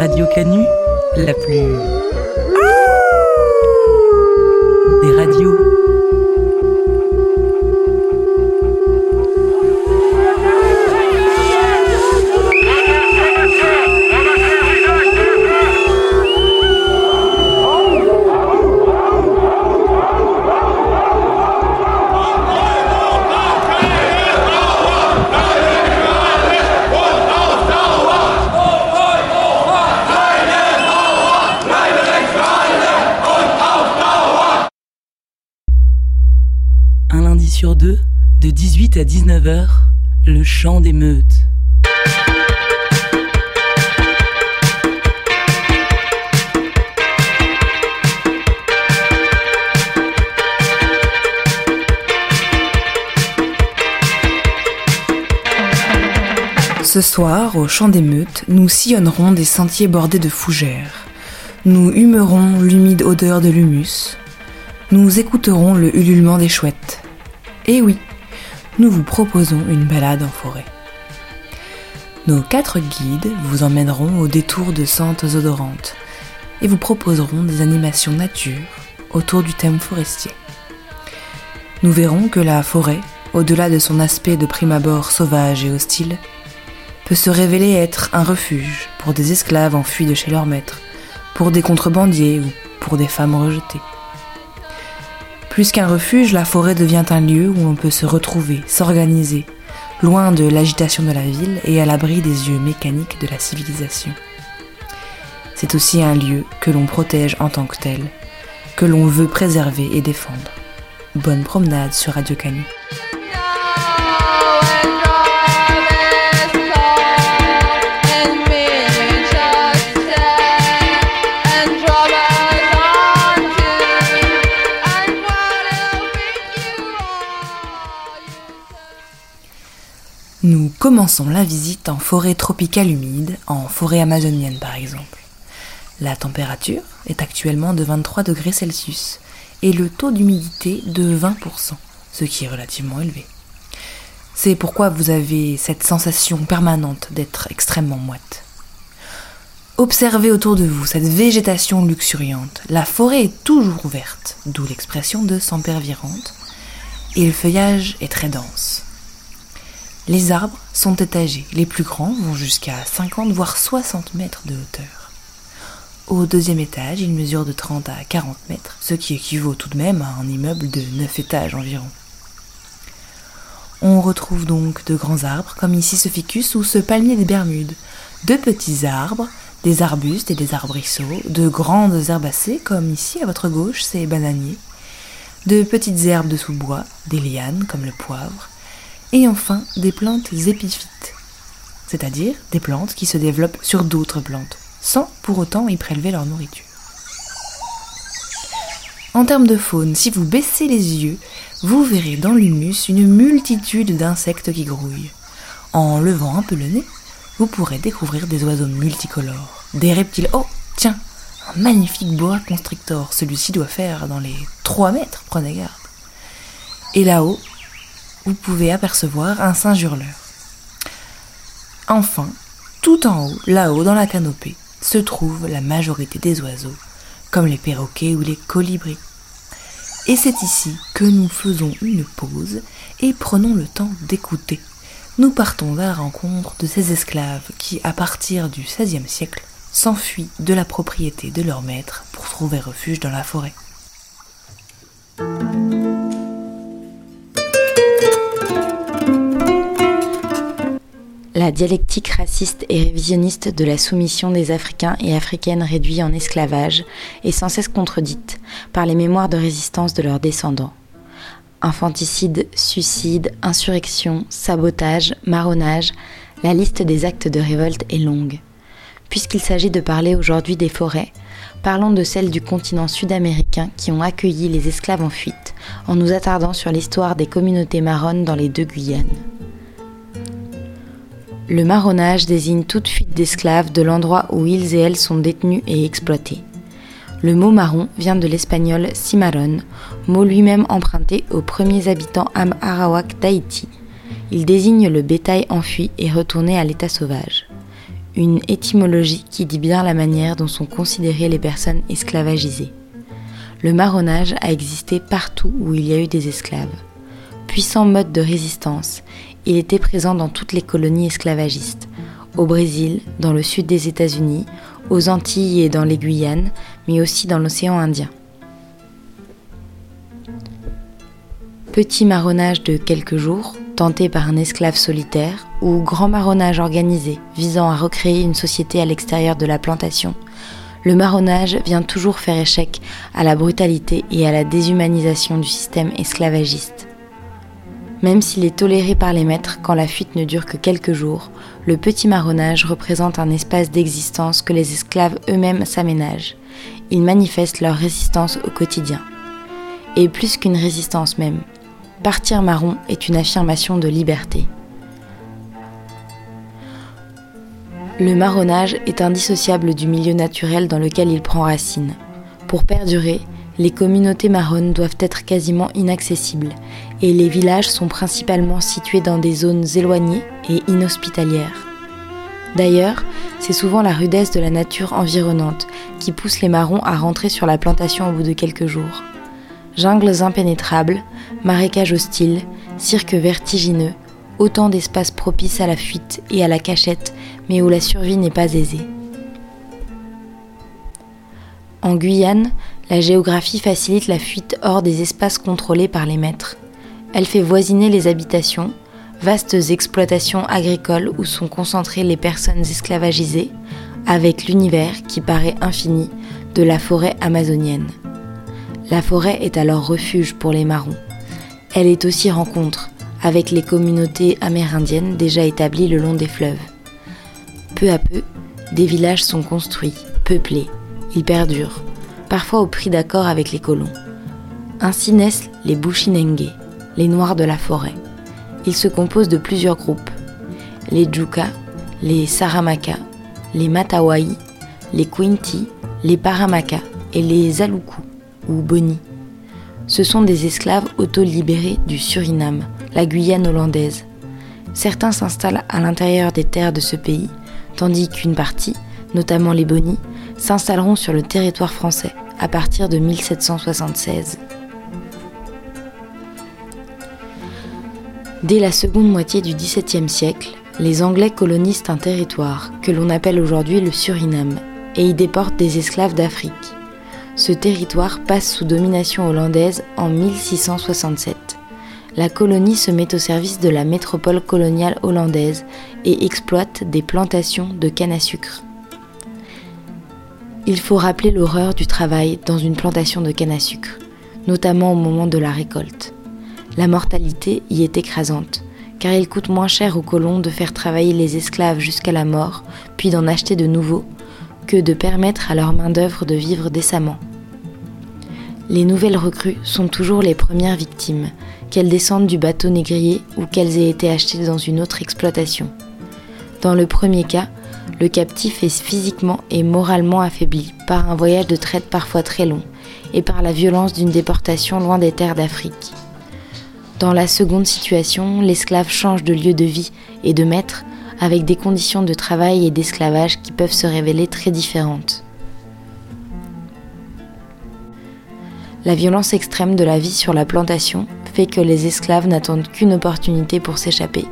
Radio Canu, la plus... des radios. À 19h, le chant des. Ce soir, au Chant des nous sillonnerons des sentiers bordés de fougères. Nous humerons l'humide odeur de l'humus. Nous écouterons le ululement des chouettes. Et oui, nous vous proposons une balade en forêt. Nos quatre guides vous emmèneront au détour de sentes odorantes et vous proposeront des animations nature autour du thème forestier. Nous verrons que la forêt, au-delà de son aspect de prime abord sauvage et hostile, peut se révéler être un refuge pour des esclaves enfuis de chez leur maître, pour des contrebandiers ou pour des femmes rejetées. Plus qu'un refuge, la forêt devient un lieu où on peut se retrouver, s'organiser, loin de l'agitation de la ville et à l'abri des yeux mécaniques de la civilisation. C'est aussi un lieu que l'on protège en tant que tel, que l'on veut préserver et défendre. Bonne promenade sur Radio. Commençons la visite en forêt tropicale humide, en forêt amazonienne par exemple. La température est actuellement de 23 degrés Celsius et le taux d'humidité de 20%, ce qui est relativement élevé. C'est pourquoi vous avez cette sensation permanente d'être extrêmement moite. Observez autour de vous cette végétation luxuriante. La forêt est toujours ouverte, d'où l'expression de sempervirente, et le feuillage est très dense. Les arbres sont étagés, les plus grands vont jusqu'à 50 voire 60 mètres de hauteur. Au deuxième étage, ils mesurent de 30 à 40 mètres, ce qui équivaut tout de même à un immeuble de 9 étages environ. On retrouve donc de grands arbres, comme ici ce ficus ou ce palmier des Bermudes, de petits arbres, des arbustes et des arbrisseaux, de grandes herbacées, comme ici à votre gauche ces bananiers, de petites herbes de sous-bois, des lianes comme le poivre, et enfin des plantes épiphytes, c'est-à-dire des plantes qui se développent sur d'autres plantes, sans pour autant y prélever leur nourriture. En termes de faune, si vous baissez les yeux, vous verrez dans l'humus une multitude d'insectes qui grouillent. En levant un peu le nez, vous pourrez découvrir des oiseaux multicolores, des reptiles. Oh, tiens, un magnifique boa constrictor. Celui-ci doit faire dans les 3 mètres, prenez garde. Et là-haut, vous pouvez apercevoir un singe hurleur. Enfin, tout en haut, là-haut dans la canopée, se trouve la majorité des oiseaux, comme les perroquets ou les colibris. Et c'est ici que nous faisons une pause et prenons le temps d'écouter. Nous partons à la rencontre de ces esclaves qui, à partir du XVIe siècle, s'enfuient de la propriété de leur maître pour trouver refuge dans la forêt. La dialectique raciste et révisionniste de la soumission des Africains et Africaines réduits en esclavage est sans cesse contredite par les mémoires de résistance de leurs descendants. Infanticide, suicide, insurrection, sabotage, marronnage, la liste des actes de révolte est longue. Puisqu'il s'agit de parler aujourd'hui des forêts, parlons de celles du continent sud-américain qui ont accueilli les esclaves en fuite, en nous attardant sur l'histoire des communautés marronnes dans les deux Guyanes. Le marronnage désigne toute fuite d'esclaves de l'endroit où ils et elles sont détenus et exploités. Le mot marron vient de l'espagnol cimarron, mot lui-même emprunté aux premiers habitants Am-Arawak d'Haïti. Il désigne le bétail enfui et retourné à l'état sauvage. une étymologie qui dit bien la manière dont sont considérées les personnes esclavagisées. Le marronnage a existé partout où il y a eu des esclaves. Puissant mode de résistance, il était présent dans toutes les colonies esclavagistes, au Brésil, dans le sud des États-Unis, aux Antilles et dans les Guyanes, mais aussi dans l'océan Indien. Petit marronnage de quelques jours, tenté par un esclave solitaire, ou grand marronnage organisé visant à recréer une société à l'extérieur de la plantation, le marronnage vient toujours faire échec à la brutalité et à la déshumanisation du système esclavagiste. Même s'il est toléré par les maîtres quand la fuite ne dure que quelques jours, le petit marronnage représente un espace d'existence que les esclaves eux-mêmes s'aménagent. Ils manifestent leur résistance au quotidien. Et plus qu'une résistance même, partir marron est une affirmation de liberté. Le marronnage est indissociable du milieu naturel dans lequel il prend racine. Pour perdurer, les communautés marronnes doivent être quasiment inaccessibles et les villages sont principalement situés dans des zones éloignées et inhospitalières. D'ailleurs, c'est souvent la rudesse de la nature environnante qui pousse les marrons à rentrer sur la plantation au bout de quelques jours. Jungles impénétrables, marécages hostiles, cirques vertigineux, autant d'espaces propices à la fuite et à la cachette, mais où la survie n'est pas aisée. En Guyane, la géographie facilite la fuite hors des espaces contrôlés par les maîtres. Elle fait voisiner les habitations, vastes exploitations agricoles où sont concentrées les personnes esclavagisées, avec l'univers qui paraît infini de la forêt amazonienne. La forêt est alors refuge pour les marrons. Elle est aussi rencontre, avec les communautés amérindiennes déjà établies le long des fleuves. Peu à peu, des villages sont construits, peuplés, ils perdurent, parfois au prix d'accord avec les colons. Ainsi naissent les Bushinengue, les Noirs de la forêt. Ils se composent de plusieurs groupes les Djuka, les Saramaka, les Matawai, les Quinti, les Paramaka et les Aluku ou Boni. Ce sont des esclaves auto-libérés du Suriname, la Guyane hollandaise. Certains s'installent à l'intérieur des terres de ce pays, tandis qu'une partie, notamment les Bonis, s'installeront sur le territoire français à partir de 1776. Dès la seconde moitié du XVIIe siècle, les Anglais colonisent un territoire que l'on appelle aujourd'hui le Suriname et y déportent des esclaves d'Afrique. Ce territoire passe sous domination hollandaise en 1667 la colonie se met au service de la métropole coloniale hollandaise et exploite des plantations de canne à sucre. Il faut rappeler l'horreur du travail dans une plantation de canne à sucre, notamment au moment de la récolte. La mortalité y est écrasante, car il coûte moins cher aux colons de faire travailler les esclaves jusqu'à la mort, puis d'en acheter de nouveaux, que de permettre à leur main-d'œuvre de vivre décemment. Les nouvelles recrues sont toujours les premières victimes, qu'elles descendent du bateau négrier ou qu'elles aient été achetées dans une autre exploitation. Dans le premier cas, le captif est physiquement et moralement affaibli par un voyage de traite parfois très long et par la violence d'une déportation loin des terres d'Afrique. Dans la seconde situation, l'esclave change de lieu de vie et de maître avec des conditions de travail et d'esclavage qui peuvent se révéler très différentes. La violence extrême de la vie sur la plantation fait que les esclaves n'attendent qu'une opportunité pour s'échapper,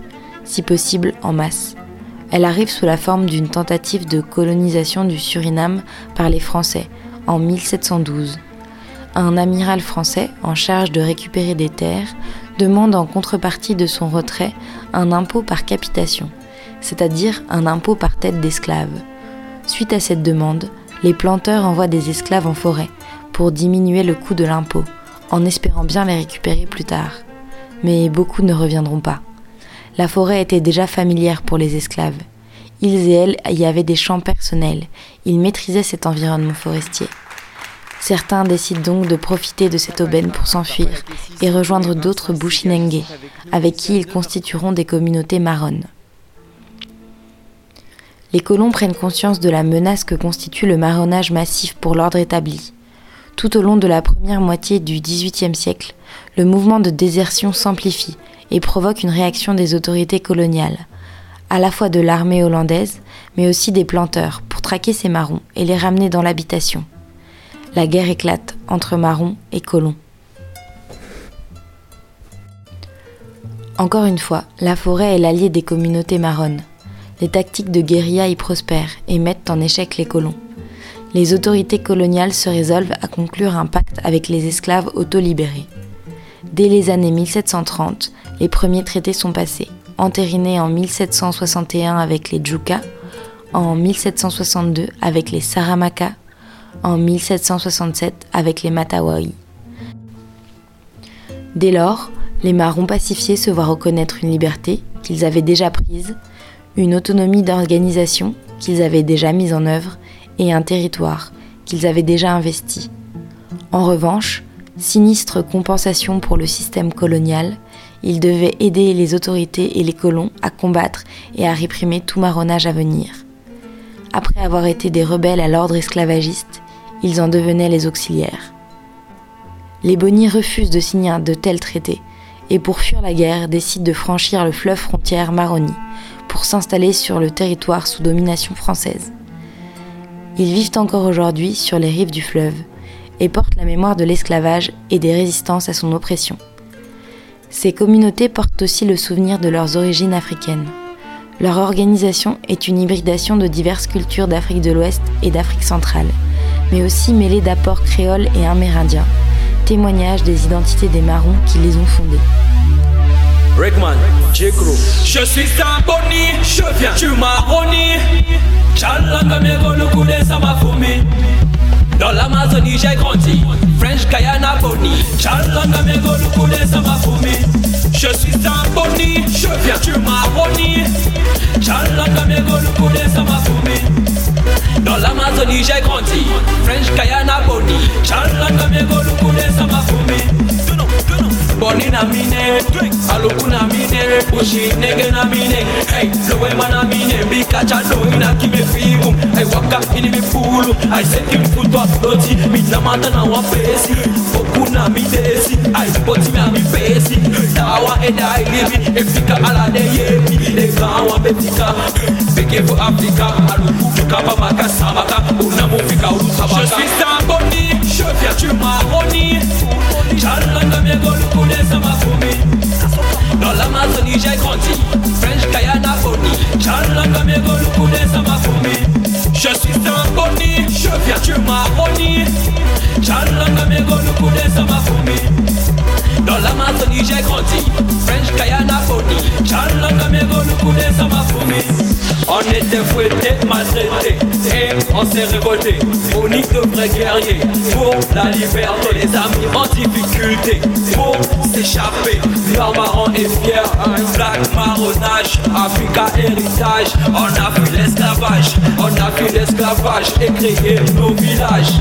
si possible en masse. Elle arrive sous la forme d'une tentative de colonisation du Suriname par les Français en 1712. Un amiral français en charge de récupérer des terres demande en contrepartie de son retrait un impôt par capitation, c'est-à-dire un impôt par tête d'esclave. Suite à cette demande, les planteurs envoient des esclaves en forêt pour diminuer le coût de l'impôt en espérant bien les récupérer plus tard. Mais beaucoup ne reviendront pas. La forêt était déjà familière pour les esclaves. Ils et elles y avaient des champs personnels. Ils maîtrisaient cet environnement forestier. Certains décident donc de profiter de cette aubaine pour s'enfuir et rejoindre d'autres Bushinengue, avec qui ils constitueront des communautés marronnes. Les colons prennent conscience de la menace que constitue le marronnage massif pour l'ordre établi. Tout au long de la première moitié du XVIIIe siècle, le mouvement de désertion s'amplifie et provoque une réaction des autorités coloniales, à la fois de l'armée hollandaise, mais aussi des planteurs pour traquer ces marrons et les ramener dans l'habitation. La guerre éclate entre marrons et colons. Encore une fois, la forêt est l'allié des communautés marronnes. Les tactiques de guérilla y prospèrent et mettent en échec les colons. Les autorités coloniales se résolvent à conclure un pacte avec les esclaves auto-libérés. Dès les années 1730, les premiers traités sont passés, entérinés en 1761 avec les Djuka, en 1762 avec les Saramaka, en 1767 avec les Matawari. Dès lors, les marrons pacifiés se voient reconnaître une liberté qu'ils avaient déjà prise, une autonomie d'organisation qu'ils avaient déjà mise en œuvre et un territoire qu'ils avaient déjà investi. En revanche, sinistre compensation pour le système colonial, ils devaient aider les autorités et les colons à combattre et à réprimer tout marronnage à venir. Après avoir été des rebelles à l'ordre esclavagiste, ils en devenaient les auxiliaires. Les Bonnies refusent de signer de tels traités et pour fuir la guerre décident de franchir le fleuve frontière Maroni pour s'installer sur le territoire sous domination française. Ils vivent encore aujourd'hui sur les rives du fleuve et portent la mémoire de l'esclavage et des résistances à son oppression. Ces communautés portent aussi le souvenir de leurs origines africaines. Leur organisation est une hybridation de diverses cultures d'Afrique de l'Ouest et d'Afrique centrale, mais aussi mêlée d'apports créoles et amérindiens, témoignage des identités des marrons qui les ont fondés. Rickman, j Je suis un boni, je viens du Maroni. Chalanga me de sama fumi. Dans l'Amazonie j'ai grandi, French Guyana Boni. Chalanga me de sama fumi. Je suis un boni, je viens du Maroni. Chalanga me de sama fumi. Dans l'Amazonie j'ai grandi French Kayana Boni Chalanga megolu kule sama fumi Boni na mine Aluku na mine Bushi nege na mine. Hey, lowe mana mine Bika chalo ina kime figu Hey, waka ini mi pulu Ay, seki mfuto aploti Mina mata na wapesi Boku na midesi Ay, boti na mi pesi Dawa eda ilibi Efika ala de yebi Ega wa betika Beke for Africa. Aluku kapa maka samaka. Unamufika ulusabaka Je suis un boni Je viens du Maroni Chalanga miegolu kule sama fumi Dans l'Amazonie j'ai grandi. French Guyana Boni Chalanga miegolu kule sama fumi Je suis un boni Je viens du Maroni. Chalanga miegolu kule sama fumi Dans l'Amazonie j'ai grandi French Guyana Boni Chalanga miegolu kule sama fumi on était fouettés, maltraités et on s'est révolté. Boni de vrais guerriers pour la liberté. Les amis en difficulté pour s'échapper. Noir, marron et fier, black marronnage. Africa héritage, on a fui l'esclavage. On a fui l'esclavage et créé nos villages.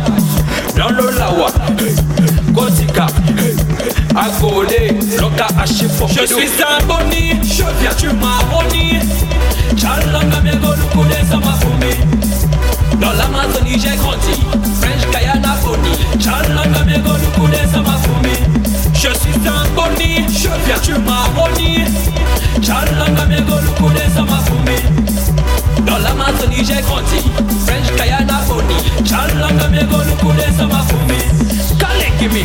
Dans le Lawa, Gotika, Agolé, Loka Hachifo. Je suis un boni, je viens du Maroni. Chalanga megolu kule sama fumi Dans l'Amazonie j'ai grandi. French Guyana Boni Chalanga megolu kule sama fumi Je suis un boni, je viens du Maroni Chalanga megolu kule sama fumi Dans l'Amazonie j'ai grandi. French Guyana Boni Chalanga megolu kule sama fumi Kale kimi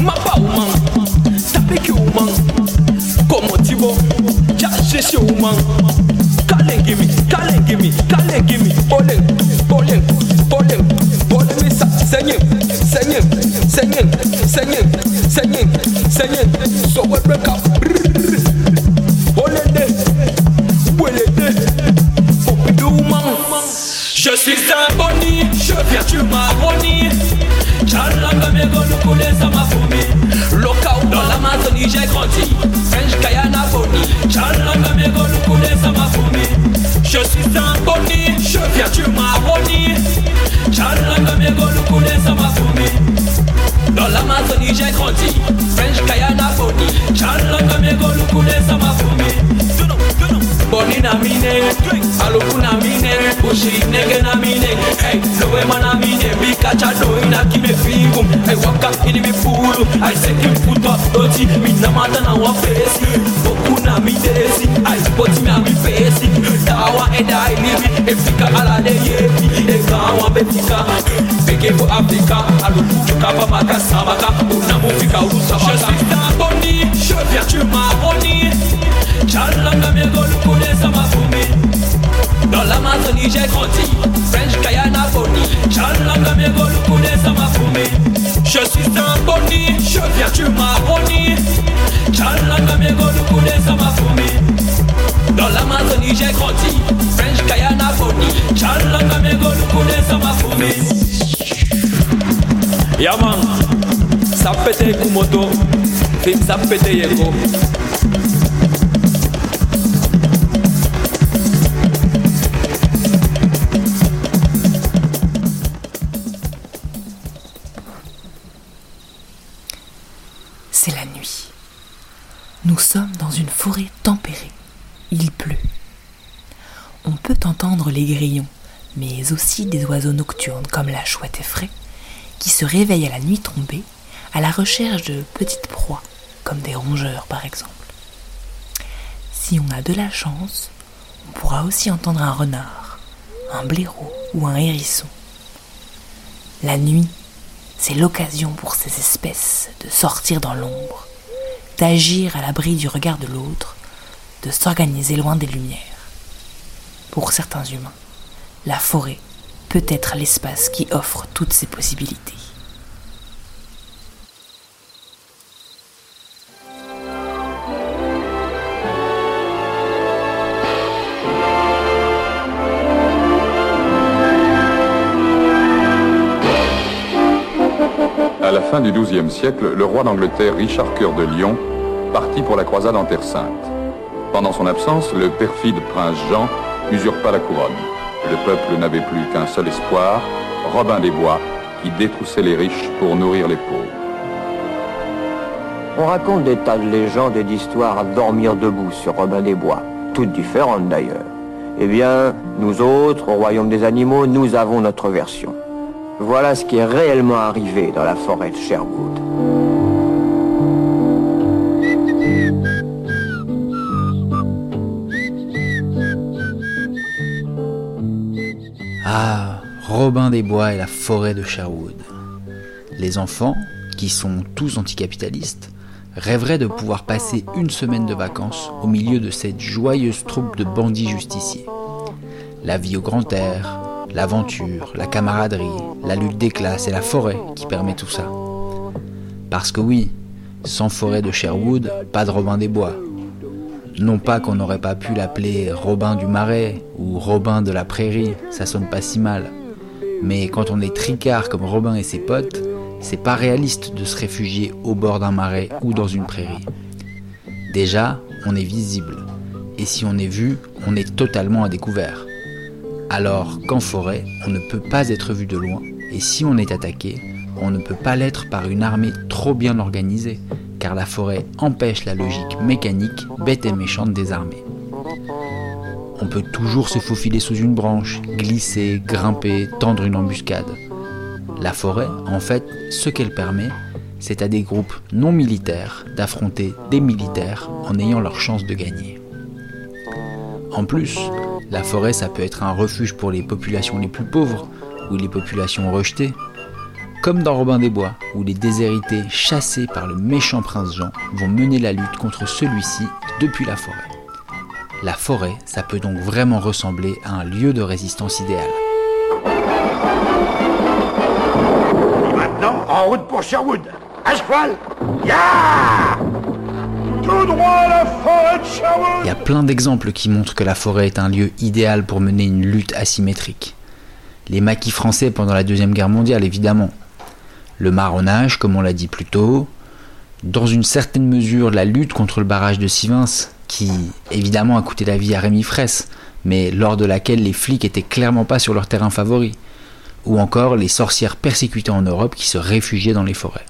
Mapa bowling me sa. So we break up. Je suis un boni, je viens me golu kule sama fumi. Lockout dans l'Amazonie j'ai grandi. French Guyana Boni. Chalanga me golu kule sama fumi. Je suis un boni, je viens du Maroni. Chalanga me golu kule sama fumi. Dans l'Amazonie j'ai grandi. French Guyana Boni. Chalanga me golu kule sama fumi. Boni na mine, aluku na mine, bushi nege kacha doina kimefigu aiwaka ini mifulu aisekimfutwa doti minamata na wafesi okuna midesi aipoti mia mifesi dawa edailivi efika aladeyevi egawa befika bekevo afrika alukutukapa makasamaka unamufika ulusabaka Boni, je viens tu m'arroni Chalanga mes gars nous connaissons ma Dans l'Amazonie j'ai grandi French Kaya Guyana Bonnie Chalanga megolukune samafumi Je suis un boni, je viens tu m'arronis Chalanga megolukune samafumi Dans l'Amazonie j'ai grandi French Guyana Bonnie Chalanga megolukune samafumi Yaman Sapete kumoto Film sapete yeko les grillons, mais aussi des oiseaux nocturnes comme la chouette effraie, qui se réveillent à la nuit tombée à la recherche de petites proies, comme des rongeurs par exemple. Si on a de la chance, on pourra aussi entendre un renard, un blaireau ou un hérisson. La nuit, c'est l'occasion pour ces espèces de sortir dans l'ombre, d'agir à l'abri du regard de l'autre, de s'organiser loin des lumières. Pour certains humains, la forêt peut être l'espace qui offre toutes ces possibilités. À la fin du XIIe siècle, le roi d'Angleterre Richard Cœur de Lion partit pour la croisade en Terre Sainte. Pendant son absence, le perfide prince Jean usurpa la couronne. Le peuple n'avait plus qu'un seul espoir, Robin des Bois, qui détroussait les riches pour nourrir les pauvres. On raconte des tas de légendes et d'histoires à dormir debout sur Robin des Bois, toutes différentes d'ailleurs. Eh bien, nous autres, au royaume des animaux, nous avons notre version. Voilà ce qui est réellement arrivé dans la forêt de Sherwood. Ah, Robin des Bois et la forêt de Sherwood. Les enfants, qui sont tous anticapitalistes, rêveraient de pouvoir passer une semaine de vacances au milieu de cette joyeuse troupe de bandits justiciers. La vie au grand air, l'aventure, la camaraderie, la lutte des classes et la forêt qui permet tout ça. Parce que oui, sans forêt de Sherwood, pas de Robin des Bois. Non pas qu'on n'aurait pas pu l'appeler Robin du Marais ou Robin de la Prairie, ça sonne pas si mal. Mais quand on est tricard comme Robin et ses potes, c'est pas réaliste de se réfugier au bord d'un marais ou dans une prairie. Déjà, on est visible. Et si on est vu, on est totalement à découvert. Alors qu'en forêt, on ne peut pas être vu de loin. Et si on est attaqué, on ne peut pas l'être par une armée trop bien organisée, car la forêt empêche la logique mécanique, bête et méchante des armées. On peut toujours se faufiler sous une branche, glisser, grimper, tendre une embuscade. La forêt, en fait, ce qu'elle permet, c'est à des groupes non militaires d'affronter des militaires en ayant leur chance de gagner. En plus, la forêt, ça peut être un refuge pour les populations les plus pauvres ou les populations rejetées, comme dans Robin des Bois, où les déshérités chassés par le méchant prince Jean vont mener la lutte contre celui-ci depuis la forêt. La forêt, ça peut donc vraiment ressembler à un lieu de résistance idéal. Maintenant, en route pour Sherwood. À cheval Ya Tout droit à la forêt de Sherwood Il y a plein d'exemples qui montrent que la forêt est un lieu idéal pour mener une lutte asymétrique. Les maquis français pendant la Deuxième Guerre mondiale, évidemment. Le marronnage, comme on l'a dit plus tôt. Dans une certaine mesure, la lutte contre le barrage de Sivins, qui évidemment a coûté la vie à Rémi Fraisse, mais lors de laquelle les flics étaient clairement pas sur leur terrain favori. Ou encore les sorcières persécutées en Europe qui se réfugiaient dans les forêts.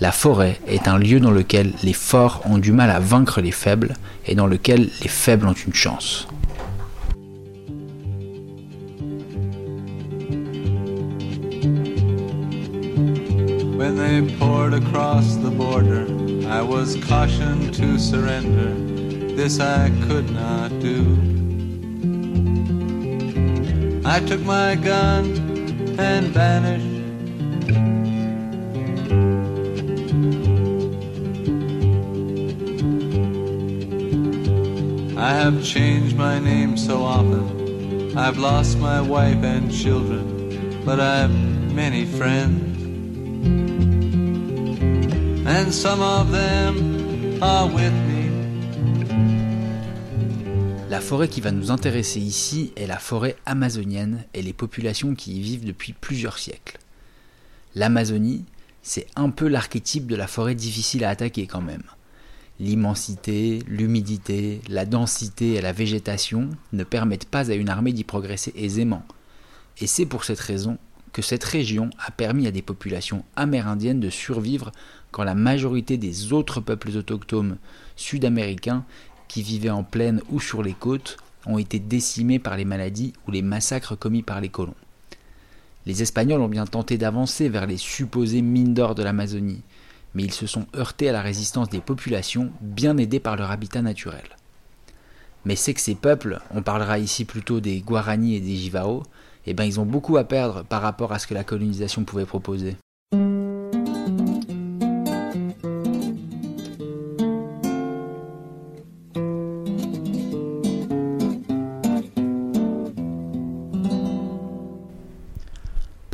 La forêt est un lieu dans lequel les forts ont du mal à vaincre les faibles et dans lequel les faibles ont une chance. When they poured across the border, I was cautioned to surrender. This I could not do. I took my gun and vanished. I have changed my name so often. I've lost my wife and children, but I've many friends. And some of them are with me. La forêt qui va nous intéresser ici est la forêt amazonienne et les populations qui y vivent depuis plusieurs siècles. L'Amazonie, c'est un peu l'archétype de la forêt difficile à attaquer quand même. L'immensité, l'humidité, la densité et la végétation ne permettent pas à une armée d'y progresser aisément. Et c'est pour cette raison que cette région a permis à des populations amérindiennes de survivre la majorité des autres peuples autochtones sud-américains qui vivaient en plaine ou sur les côtes ont été décimés par les maladies ou les massacres commis par les colons. Les Espagnols ont bien tenté d'avancer vers les supposées mines d'or de l'Amazonie, mais ils se sont heurtés à la résistance des populations, bien aidées par leur habitat naturel. Mais c'est que ces peuples, on parlera ici plutôt des Guarani et des Jivao, eh ben ils ont beaucoup à perdre par rapport à ce que la colonisation pouvait proposer.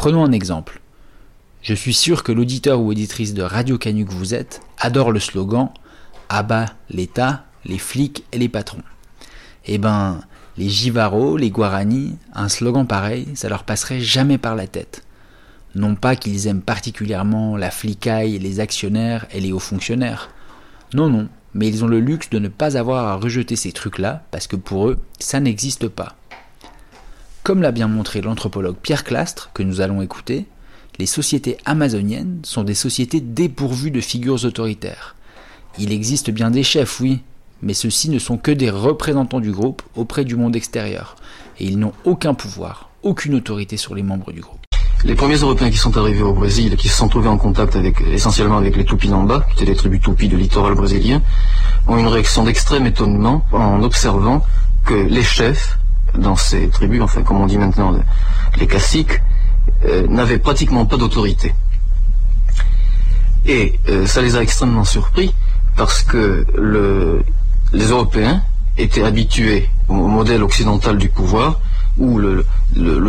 Prenons un exemple. Je suis sûr que l'auditeur ou auditrice de Radio Canu que vous êtes adore le slogan Abat l'État, les flics et les patrons. Eh ben, les Jivaro, les Guarani, un slogan pareil, ça leur passerait jamais par la tête. Non pas qu'ils aiment particulièrement la flicaille, les actionnaires et les hauts fonctionnaires. Non, non, mais ils ont le luxe de ne pas avoir à rejeter ces trucs-là, parce que pour eux, ça n'existe pas. Comme l'a bien montré l'anthropologue Pierre Clastre, que nous allons écouter, les sociétés amazoniennes sont des sociétés dépourvues de figures autoritaires. Il existe bien des chefs, oui, mais ceux-ci ne sont que des représentants du groupe auprès du monde extérieur, et ils n'ont aucun pouvoir, aucune autorité sur les membres du groupe. Les premiers Européens qui sont arrivés au Brésil et qui se sont trouvés en contact essentiellement avec les Tupinamba, qui étaient des tribus Tupi du littoral brésilien, ont une réaction d'extrême étonnement en observant que les chefs dans ces tribus, enfin comme on dit maintenant les caciques, euh, n'avaient pratiquement pas d'autorité. Et euh, ça les a extrêmement surpris parce que le, les Européens étaient habitués au modèle occidental du pouvoir où le,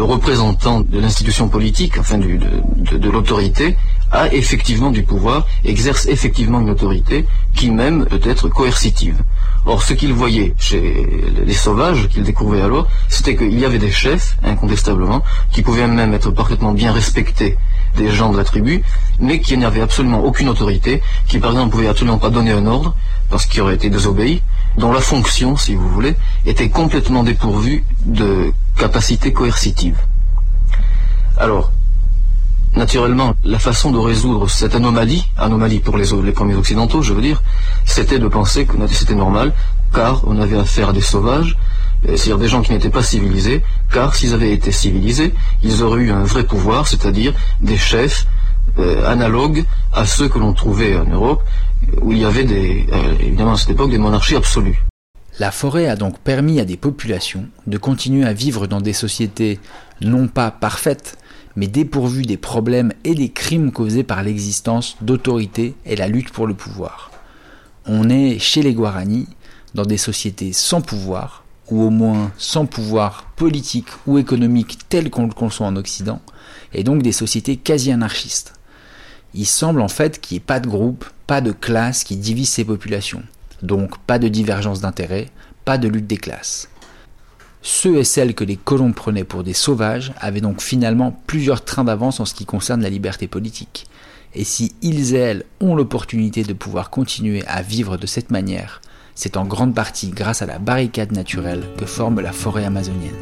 représentant de l'institution politique, enfin de, l'autorité, a effectivement du pouvoir, exerce effectivement une autorité qui même peut être coercitive. Or, ce qu'ils voyaient chez les sauvages, qu'ils découvraient alors, c'était qu'il y avait des chefs, incontestablement, qui pouvaient même être parfaitement bien respectés des gens de la tribu, mais qui n'avaient absolument aucune autorité, qui par exemple ne pouvaient absolument pas donner un ordre, parce qu'il aurait été désobéi, dont la fonction, si vous voulez, était complètement dépourvue de capacité coercitive. Alors, naturellement, la façon de résoudre cette anomalie, anomalie pour les, premiers occidentaux, je veux dire, c'était de penser que c'était normal, car on avait affaire à des sauvages, c'est-à-dire des gens qui n'étaient pas civilisés, car s'ils avaient été civilisés, ils auraient eu un vrai pouvoir, c'est-à-dire des chefs euh, analogues à ceux que l'on trouvait en Europe, où il y avait euh, évidemment à cette époque des monarchies absolues. La forêt a donc permis à des populations de continuer à vivre dans des sociétés non pas parfaites, mais dépourvues des problèmes et des crimes causés par l'existence d'autorités et la lutte pour le pouvoir. On est chez les Guarani dans des sociétés sans pouvoir, ou au moins sans pouvoir politique ou économique tel qu'on le conçoit en Occident, et donc des sociétés quasi anarchistes. Il semble en fait qu'il n'y ait pas de groupe, pas de classe qui divise ces populations. Donc pas de divergence d'intérêts, pas de lutte des classes. Ceux et celles que les colons prenaient pour des sauvages avaient donc finalement plusieurs trains d'avance en ce qui concerne la liberté politique. Et si ils et elles ont l'opportunité de pouvoir continuer à vivre de cette manière, c'est en grande partie grâce à la barricade naturelle que forme la forêt amazonienne.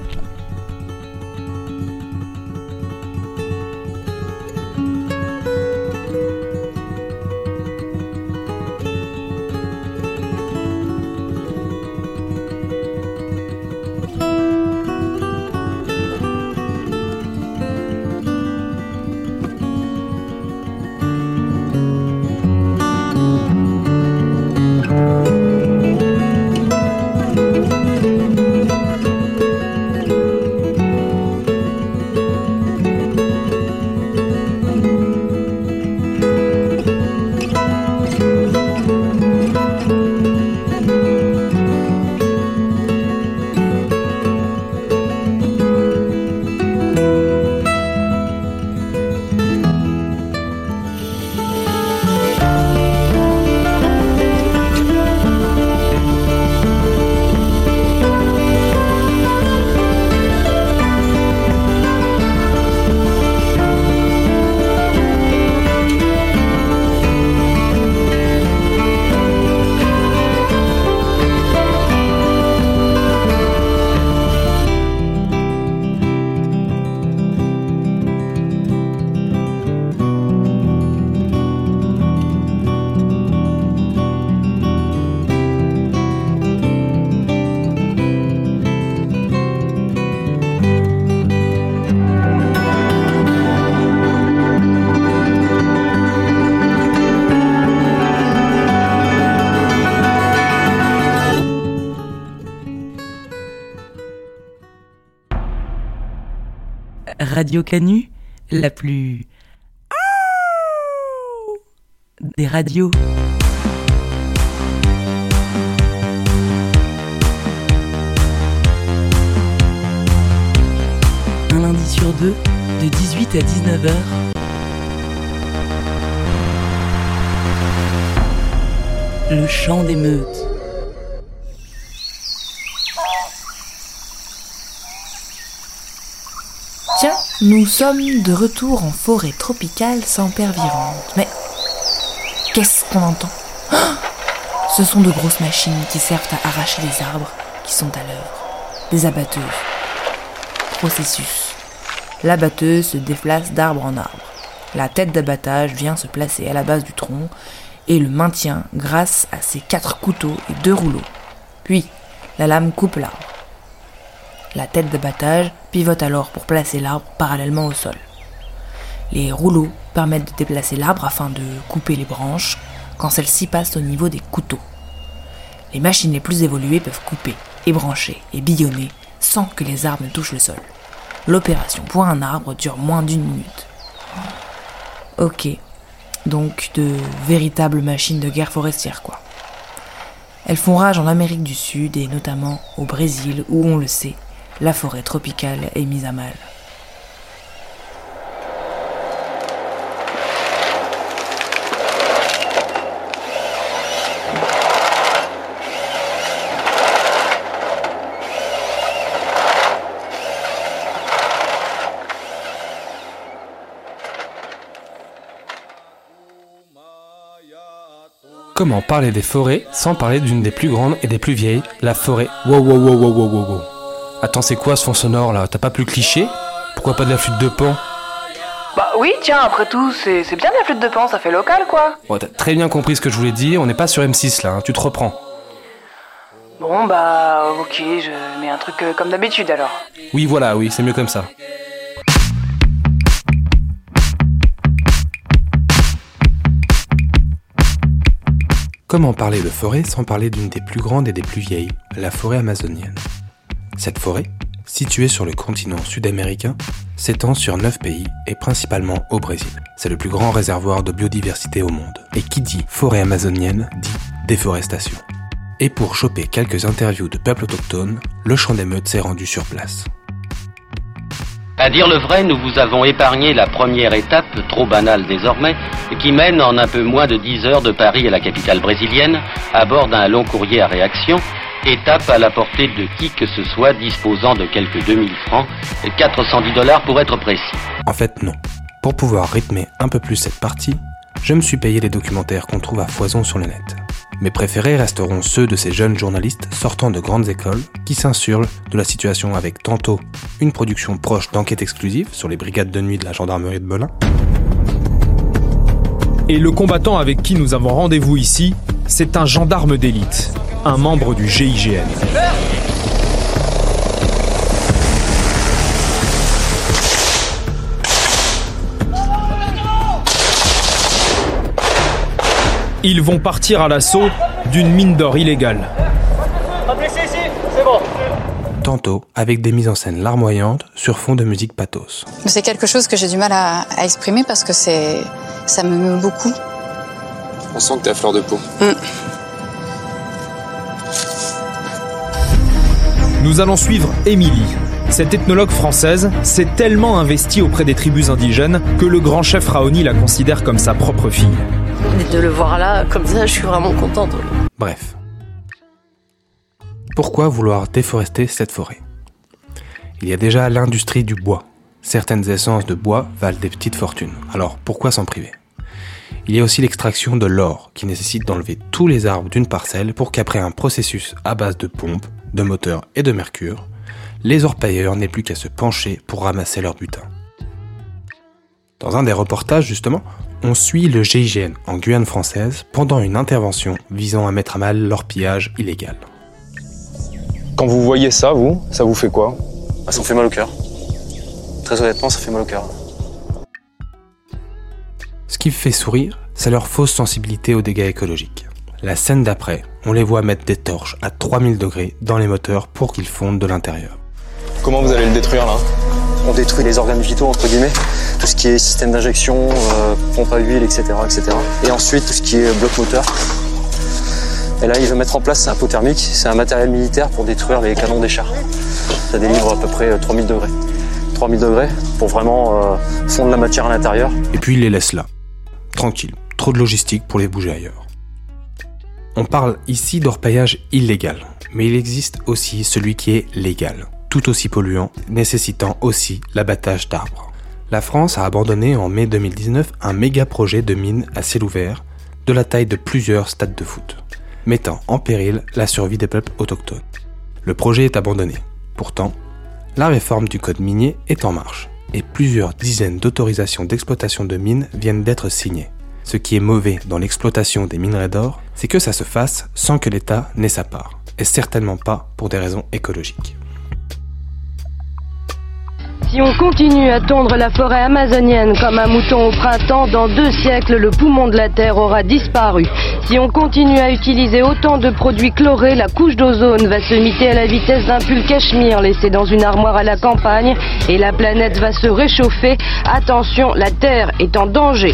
Radio Canu, la plus des radios. Un lundi sur deux, de 18 à 19h. Le chant des meutes. Tiens, nous sommes de retour en forêt tropicale sans pervirante. Mais qu'est-ce qu'on entend? Ah Ce sont de grosses machines qui servent à arracher les arbres qui sont à l'œuvre. Des abatteuses. Processus. L'abatteuse se déplace d'arbre en arbre. La tête d'abattage vient se placer à la base du tronc et le maintient grâce à ses quatre couteaux et deux rouleaux. Puis, la lame coupe l'arbre. La tête d'abattage pivote alors pour placer l'arbre parallèlement au sol. Les rouleaux permettent de déplacer l'arbre afin de couper les branches quand celles-ci passent au niveau des couteaux. Les machines les plus évoluées peuvent couper, ébrancher et billonner sans que les arbres ne touchent le sol. L'opération pour un arbre dure moins d'une minute. Ok, donc de véritables machines de guerre forestière quoi. Elles font rage en Amérique du Sud et notamment au Brésil où on le sait, la forêt tropicale est mise à mal. Comment parler des forêts sans parler d'une des plus grandes et des plus vieilles, la forêt Wow wow wow. Attends, c'est quoi ce fond sonore là T'as pas plus cliché Pourquoi pas de la flûte de pan Bah oui, tiens, après tout, c'est bien la flûte de pan, ça fait local quoi. Bon, t'as très bien compris ce que je voulais dire, on n'est pas sur M6 là, hein, tu te reprends. Bon bah ok, je mets un truc euh, comme d'habitude alors. Oui, voilà, oui, c'est mieux comme ça. Comment parler de forêt sans parler d'une des plus grandes et des plus vieilles, la forêt amazonienne? Cette forêt, située sur le continent sud-américain, s'étend sur 9 pays et principalement au Brésil. C'est le plus grand réservoir de biodiversité au monde. Et qui dit forêt amazonienne dit déforestation. Et pour choper quelques interviews de peuples autochtones, le champ d'émeute s'est rendu sur place. À dire le vrai, nous vous avons épargné la première étape, trop banale désormais, qui mène en un peu moins de 10 heures de Paris à la capitale brésilienne, à bord d'un long courrier à réaction, étape à la portée de qui que ce soit disposant de quelques 2000 francs, 410 dollars pour être précis. En fait, non. Pour pouvoir rythmer un peu plus cette partie, je me suis payé les documentaires qu'on trouve à foison sur le net. Mes préférés resteront ceux de ces jeunes journalistes sortant de grandes écoles qui s'insurlent de la situation avec tantôt une production proche d'enquête exclusive sur les brigades de nuit de la gendarmerie de Melun, Et le combattant avec qui nous avons rendez-vous ici, c'est un gendarme d'élite, un membre du GIGN. Ils vont partir à l'assaut d'une mine d'or illégale. Tantôt avec des mises en scène larmoyantes sur fond de musique pathos. C'est quelque chose que j'ai du mal à, à exprimer parce que c'est, ça me meut beaucoup. On sent que t'es à fleur de peau. Nous allons suivre Émilie. Cette ethnologue française s'est tellement investie auprès des tribus indigènes que le grand chef Raoni la considère comme sa propre fille. Et de le voir là, comme ça, je suis vraiment contente. Bref. Pourquoi vouloir déforester cette forêt? Il y a déjà l'industrie du bois. Certaines essences de bois valent des petites fortunes. Alors pourquoi s'en priver? Il y a aussi l'extraction de l'or qui nécessite d'enlever tous les arbres d'une parcelle pour qu'après un processus à base de pompes, de moteurs et de mercure, les orpailleurs n'aient plus qu'à se pencher pour ramasser leur butin. Dans un des reportages, justement, on suit le GIGN en Guyane française pendant une intervention visant à mettre à mal leur pillage illégal. Quand vous voyez ça, vous, ça vous fait quoi? Ah, Ça me fait mal au cœur. Très honnêtement, ça fait mal au cœur. Ce qui me fait sourire, c'est leur fausse sensibilité aux dégâts écologiques. La scène d'après, on les voit mettre des torches à 3000 degrés dans les moteurs pour qu'ils fondent de l'intérieur. Comment vous allez le détruire là? On détruit les organes vitaux, entre guillemets, tout ce qui est système d'injection, euh, pompe à huile, etc., etc. Et ensuite, tout ce qui est bloc moteur. Et là, il veut mettre en place un pot thermique. C'est un matériel militaire pour détruire les canons des chars. Ça délivre à peu près 3000 degrés. 3000 degrés pour vraiment euh, fondre la matière à l'intérieur. Et puis il les laisse là. Tranquille. Trop de logistique pour les bouger ailleurs. On parle ici d'orpaillage illégal, mais il existe aussi celui qui est légal, tout aussi polluant, nécessitant aussi l'abattage d'arbres. La France a abandonné en mai 2019 un méga projet de mine à ciel ouvert, de la taille de plusieurs stades de foot, mettant en péril la survie des peuples autochtones. Le projet est abandonné. Pourtant, la réforme du code minier est en marche, et plusieurs dizaines d'autorisations d'exploitation de mines viennent d'être signées. Ce qui est mauvais dans l'exploitation des minerais d'or, c'est que ça se fasse sans que l'État n'ait sa part, et certainement pas pour des raisons écologiques. Si on continue à tondre la forêt amazonienne comme un mouton au printemps, dans deux siècles, le poumon de la Terre aura disparu. Si on continue à utiliser autant de produits chlorés, la couche d'ozone va se miter à la vitesse d'un pull cachemire laissé dans une armoire à la campagne et la planète va se réchauffer. Attention, la Terre est en danger.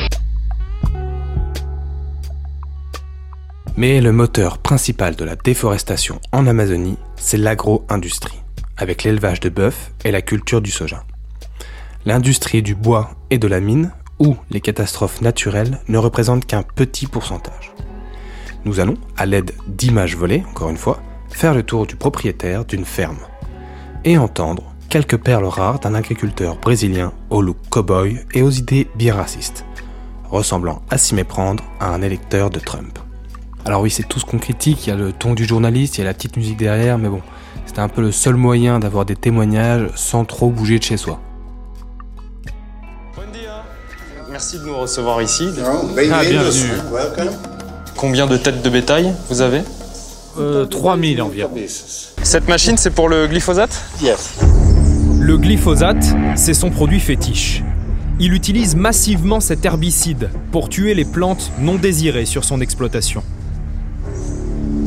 Mais le moteur principal de la déforestation en Amazonie, c'est l'agro-industrie, avec l'élevage de bœufs et la culture du soja. L'industrie du bois et de la mine, ou les catastrophes naturelles, ne représentent qu'un petit pourcentage. Nous allons, à l'aide d'images volées, encore une fois, faire le tour du propriétaire d'une ferme et entendre quelques perles rares d'un agriculteur brésilien au look cow-boy et aux idées bien racistes, ressemblant à s'y méprendre à un électeur de Trump. Alors oui, c'est tout ce qu'on critique, il y a le ton du journaliste, il y a la petite musique derrière, mais bon, c'était un peu le seul moyen d'avoir des témoignages sans trop bouger de chez soi. Merci de nous recevoir ici. Ah, bienvenue. Combien de têtes de bétail vous avez? Euh, 3000 environ. Cette machine, c'est pour le glyphosate? Le glyphosate, c'est son produit fétiche. Il utilise massivement cet herbicide pour tuer les plantes non désirées sur son exploitation.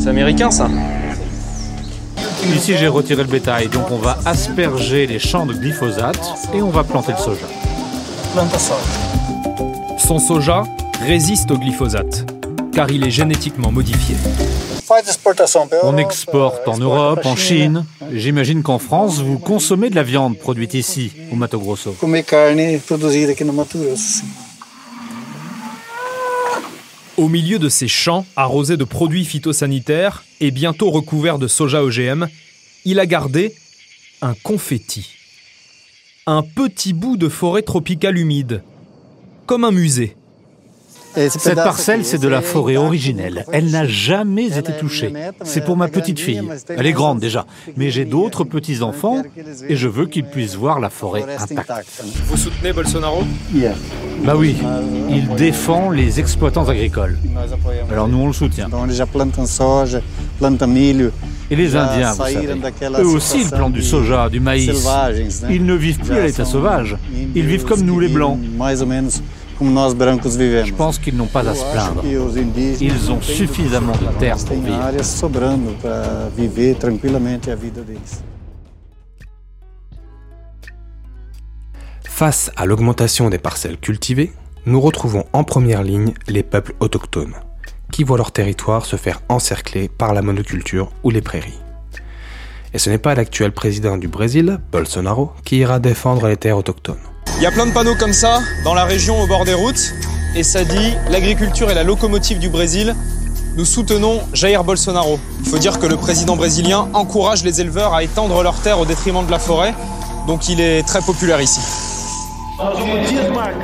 C'est américain ça? Ici, j'ai retiré le bétail, donc on va asperger les champs de glyphosate et on va planter le soja. Son soja résiste au glyphosate, car il est génétiquement modifié. On exporte en Europe, en Chine. J'imagine qu'en France, vous consommez de la viande produite ici, au Mato Grosso. Au milieu de ces champs arrosés de produits phytosanitaires et bientôt recouverts de soja OGM, il a gardé un confetti. Un petit bout de forêt tropicale humide, comme un musée. Cette parcelle, c'est de la forêt originelle. Elle n'a jamais été touchée. C'est pour ma petite fille. Elle est grande déjà. Mais j'ai d'autres petits-enfants et je veux qu'ils puissent voir la forêt intacte. Vous soutenez Bolsonaro Bah oui, il défend les exploitants agricoles. Alors nous, on le soutient. Et les Indiens, vous savez, eux aussi, ils plantent du soja, du maïs. Ils ne vivent plus à l'état sauvage. Ils vivent comme nous, les Blancs. Je pense qu'ils n'ont pas à se plaindre. Ils ont suffisamment de terre pour vivre. Face à l'augmentation des parcelles cultivées, nous retrouvons en première ligne les peuples autochtones, qui voient leur territoire se faire encercler par la monoculture ou les prairies. Et ce n'est pas l'actuel président du Brésil, Bolsonaro, qui ira défendre les terres autochtones. Il y a plein de panneaux comme ça dans la région au bord des routes et ça dit l'agriculture est la locomotive du Brésil. Nous soutenons Jair Bolsonaro. Il faut dire que le président brésilien encourage les éleveurs à étendre leurs terres au détriment de la forêt, donc il est très populaire ici.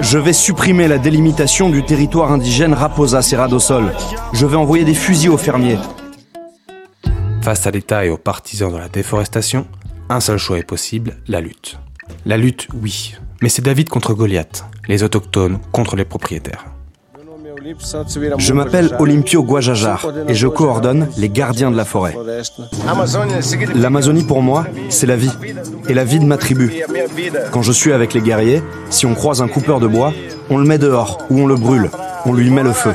Je vais supprimer la délimitation du territoire indigène Raposa Serra do Sol. Je vais envoyer des fusils aux fermiers. Face à l'État et aux partisans de la déforestation, un seul choix est possible, la lutte. La lutte, oui, mais c'est David contre Goliath, les autochtones contre les propriétaires. Je m'appelle Olympio Guajajar et je coordonne les gardiens de la forêt. L'Amazonie pour moi, c'est la vie et la vie de ma tribu. Quand je suis avec les guerriers, si on croise un coupeur de bois, on le met dehors ou on le brûle, on lui met le feu.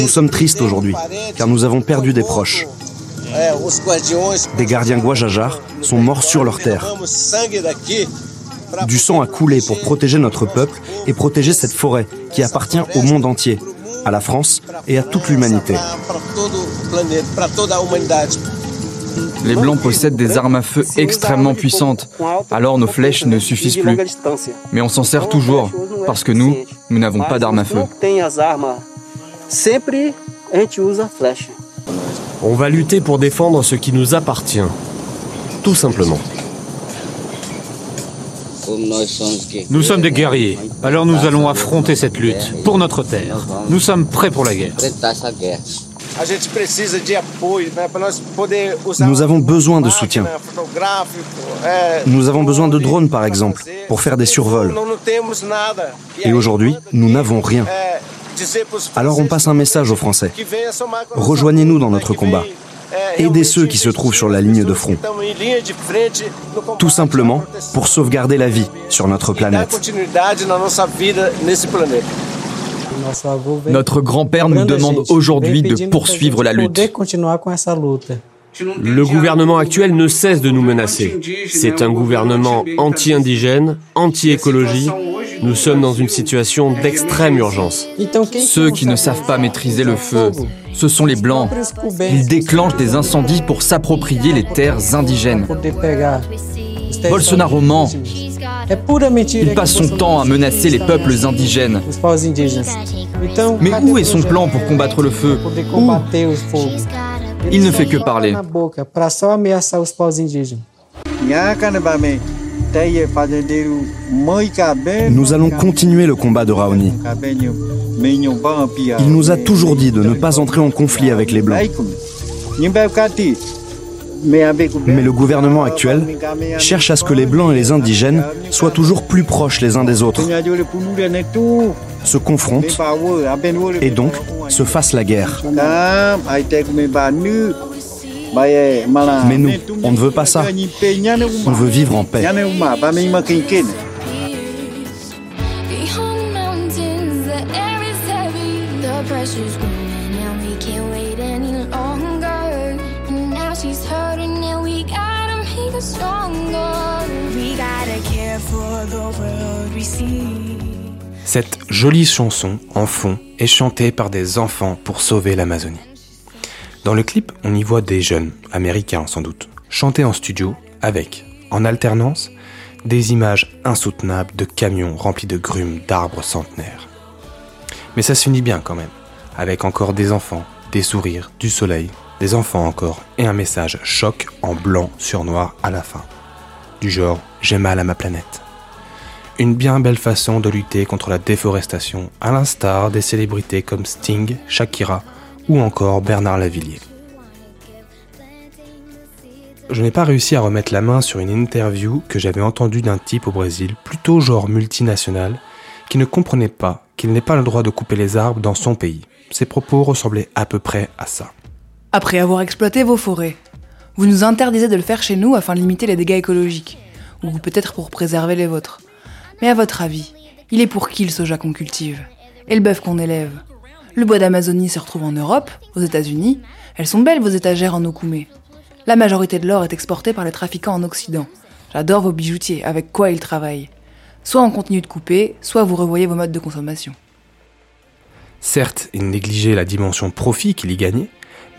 Nous sommes tristes aujourd'hui, car nous avons perdu des proches. Des gardiens Guajajars sont morts sur leur terre. Du sang a coulé pour protéger notre peuple et protéger cette forêt qui appartient au monde entier, à la France et à toute l'humanité. Les Blancs possèdent des armes à feu extrêmement puissantes, alors nos flèches ne suffisent plus. Mais on s'en sert toujours, parce que nous, nous n'avons pas d'armes à feu. On va lutter pour défendre ce qui nous appartient. Tout simplement. Nous sommes des guerriers, alors nous allons affronter cette lutte pour notre terre. Nous sommes prêts pour la guerre. Nous avons besoin de soutien. Nous avons besoin de drones, par exemple, pour faire des survols. Et aujourd'hui, nous n'avons rien. Alors on passe un message aux Français. Rejoignez-nous dans notre combat. Aidez ceux qui se trouvent sur la ligne de front. Tout simplement pour sauvegarder la vie sur notre planète. Notre grand-père nous demande aujourd'hui de poursuivre la lutte. Le gouvernement actuel ne cesse de nous menacer. C'est un gouvernement anti-indigène, anti-écologie. Nous sommes dans une situation d'extrême urgence. Ceux qui ne savent pas maîtriser le feu, ce sont les Blancs. Ils déclenchent des incendies pour s'approprier les terres indigènes. Bolsonaro ment. Il passe son temps à menacer les peuples indigènes. Mais où est son plan pour combattre le feu? Où? Il ne fait que parler. Nous allons continuer le combat de Raoni. Il nous a toujours dit de ne pas entrer en conflit avec les Blancs. Mais le gouvernement actuel cherche à ce que les Blancs et les indigènes soient toujours plus proches les uns des autres, se confrontent et donc se fassent la guerre. Mais nous, on ne veut pas ça. On veut vivre en paix. Jolie chanson en fond est chantée par des enfants pour sauver l'Amazonie. Dans le clip, on y voit des jeunes, américains sans doute, chanter en studio avec, en alternance, des images insoutenables de camions remplis de grumes d'arbres centenaires. Mais ça s'unit bien quand même, avec encore des enfants, des sourires, du soleil, des enfants encore, et un message choc en blanc sur noir à la fin. Du genre, j'ai mal à ma planète. Une bien belle façon de lutter contre la déforestation, à l'instar des célébrités comme Sting, Shakira ou encore Bernard Lavillier. Je n'ai pas réussi à remettre la main sur une interview que j'avais entendue d'un type au Brésil, plutôt genre multinational, qui ne comprenait pas qu'il n'ait pas le droit de couper les arbres dans son pays. Ses propos ressemblaient à peu près à ça. Après avoir exploité vos forêts, vous nous interdisez de le faire chez nous afin de limiter les dégâts écologiques, ou peut-être pour préserver les vôtres. Mais à votre avis, il est pour qui le soja qu'on cultive? Et le bœuf qu'on élève? Le bois d'Amazonie se retrouve en Europe, aux États-Unis. Elles sont belles vos étagères en Okoumé. La majorité de l'or est exporté par les trafiquants en Occident. J'adore vos bijoutiers, avec quoi ils travaillent. Soit on continue de couper, soit vous revoyez vos modes de consommation. Certes, il négligeait la dimension profit qu'il y gagnait,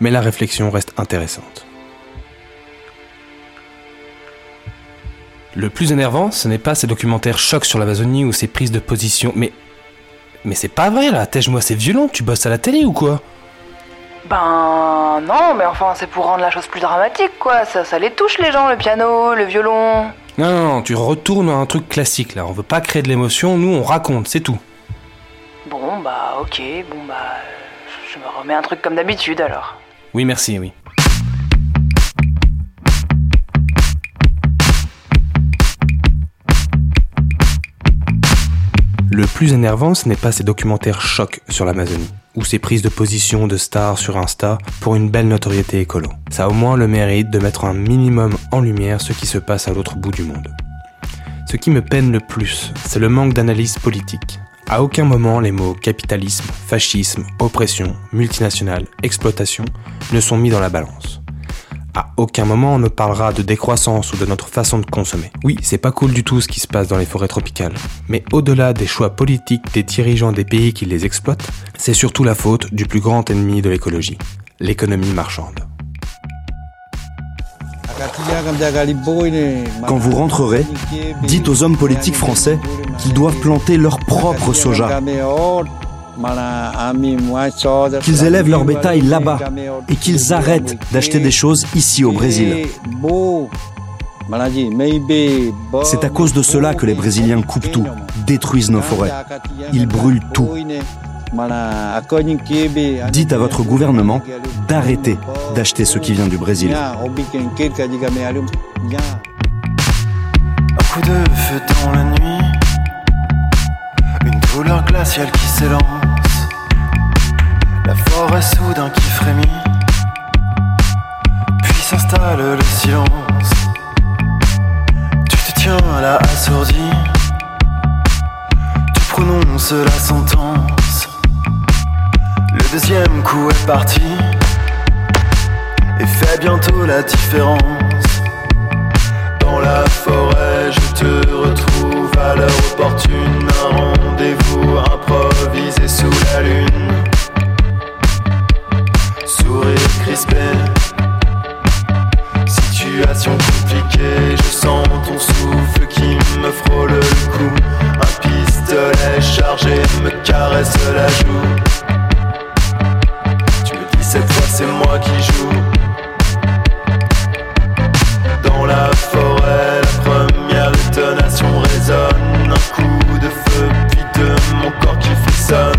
mais la réflexion reste intéressante. Le plus énervant, ce n'est pas ces documentaires chocs sur l'Amazonie ou ces prises de position, mais. Mais c'est pas vrai là, tège-moi, c'est violent, tu bosses à la télé ou quoi? Ben non, mais enfin c'est pour rendre la chose plus dramatique quoi, ça, ça les touche les gens, le piano, le violon. Non, non, non, tu retournes à un truc classique là, on veut pas créer de l'émotion, nous on raconte, c'est tout. Bon bah ok, bon bah je me remets un truc comme d'habitude alors. Oui, merci, oui. Le plus énervant, ce n'est pas ces documentaires chocs sur l'Amazonie, ou ces prises de position de stars sur Insta pour une belle notoriété écolo. Ça a au moins le mérite de mettre un minimum en lumière ce qui se passe à l'autre bout du monde. Ce qui me peine le plus, c'est le manque d'analyse politique. À aucun moment les mots capitalisme, fascisme, oppression, multinationale, exploitation ne sont mis dans la balance. À aucun moment on ne parlera de décroissance ou de notre façon de consommer. Oui, c'est pas cool du tout ce qui se passe dans les forêts tropicales. Mais au-delà des choix politiques des dirigeants des pays qui les exploitent, c'est surtout la faute du plus grand ennemi de l'écologie, l'économie marchande. Quand vous rentrerez, dites aux hommes politiques français qu'ils doivent planter leur propre soja. Qu'ils élèvent leur bétail là-bas et qu'ils arrêtent d'acheter des choses ici au Brésil. C'est à cause de cela que les Brésiliens coupent tout, détruisent nos forêts. Ils brûlent tout. Dites à votre gouvernement d'arrêter d'acheter ce qui vient du Brésil. Une douleur glaciale qui s'élance, la forêt soudain qui frémit, puis s'installe le silence. Tu te tiens là assourdi, tu prononces la sentence. Le deuxième coup est parti et fait bientôt la différence. Dans la forêt, je te retrouve à l'heure opportune. Un rendez-vous improvisé sous la lune. Situation compliquée, je sens ton souffle qui me frôle le cou. Un pistolet chargé me caresse la joue. Tu me dis cette fois c'est moi qui joue. Dans la forêt, la première détonation résonne. Un coup de feu, puis de mon corps qui frissonne.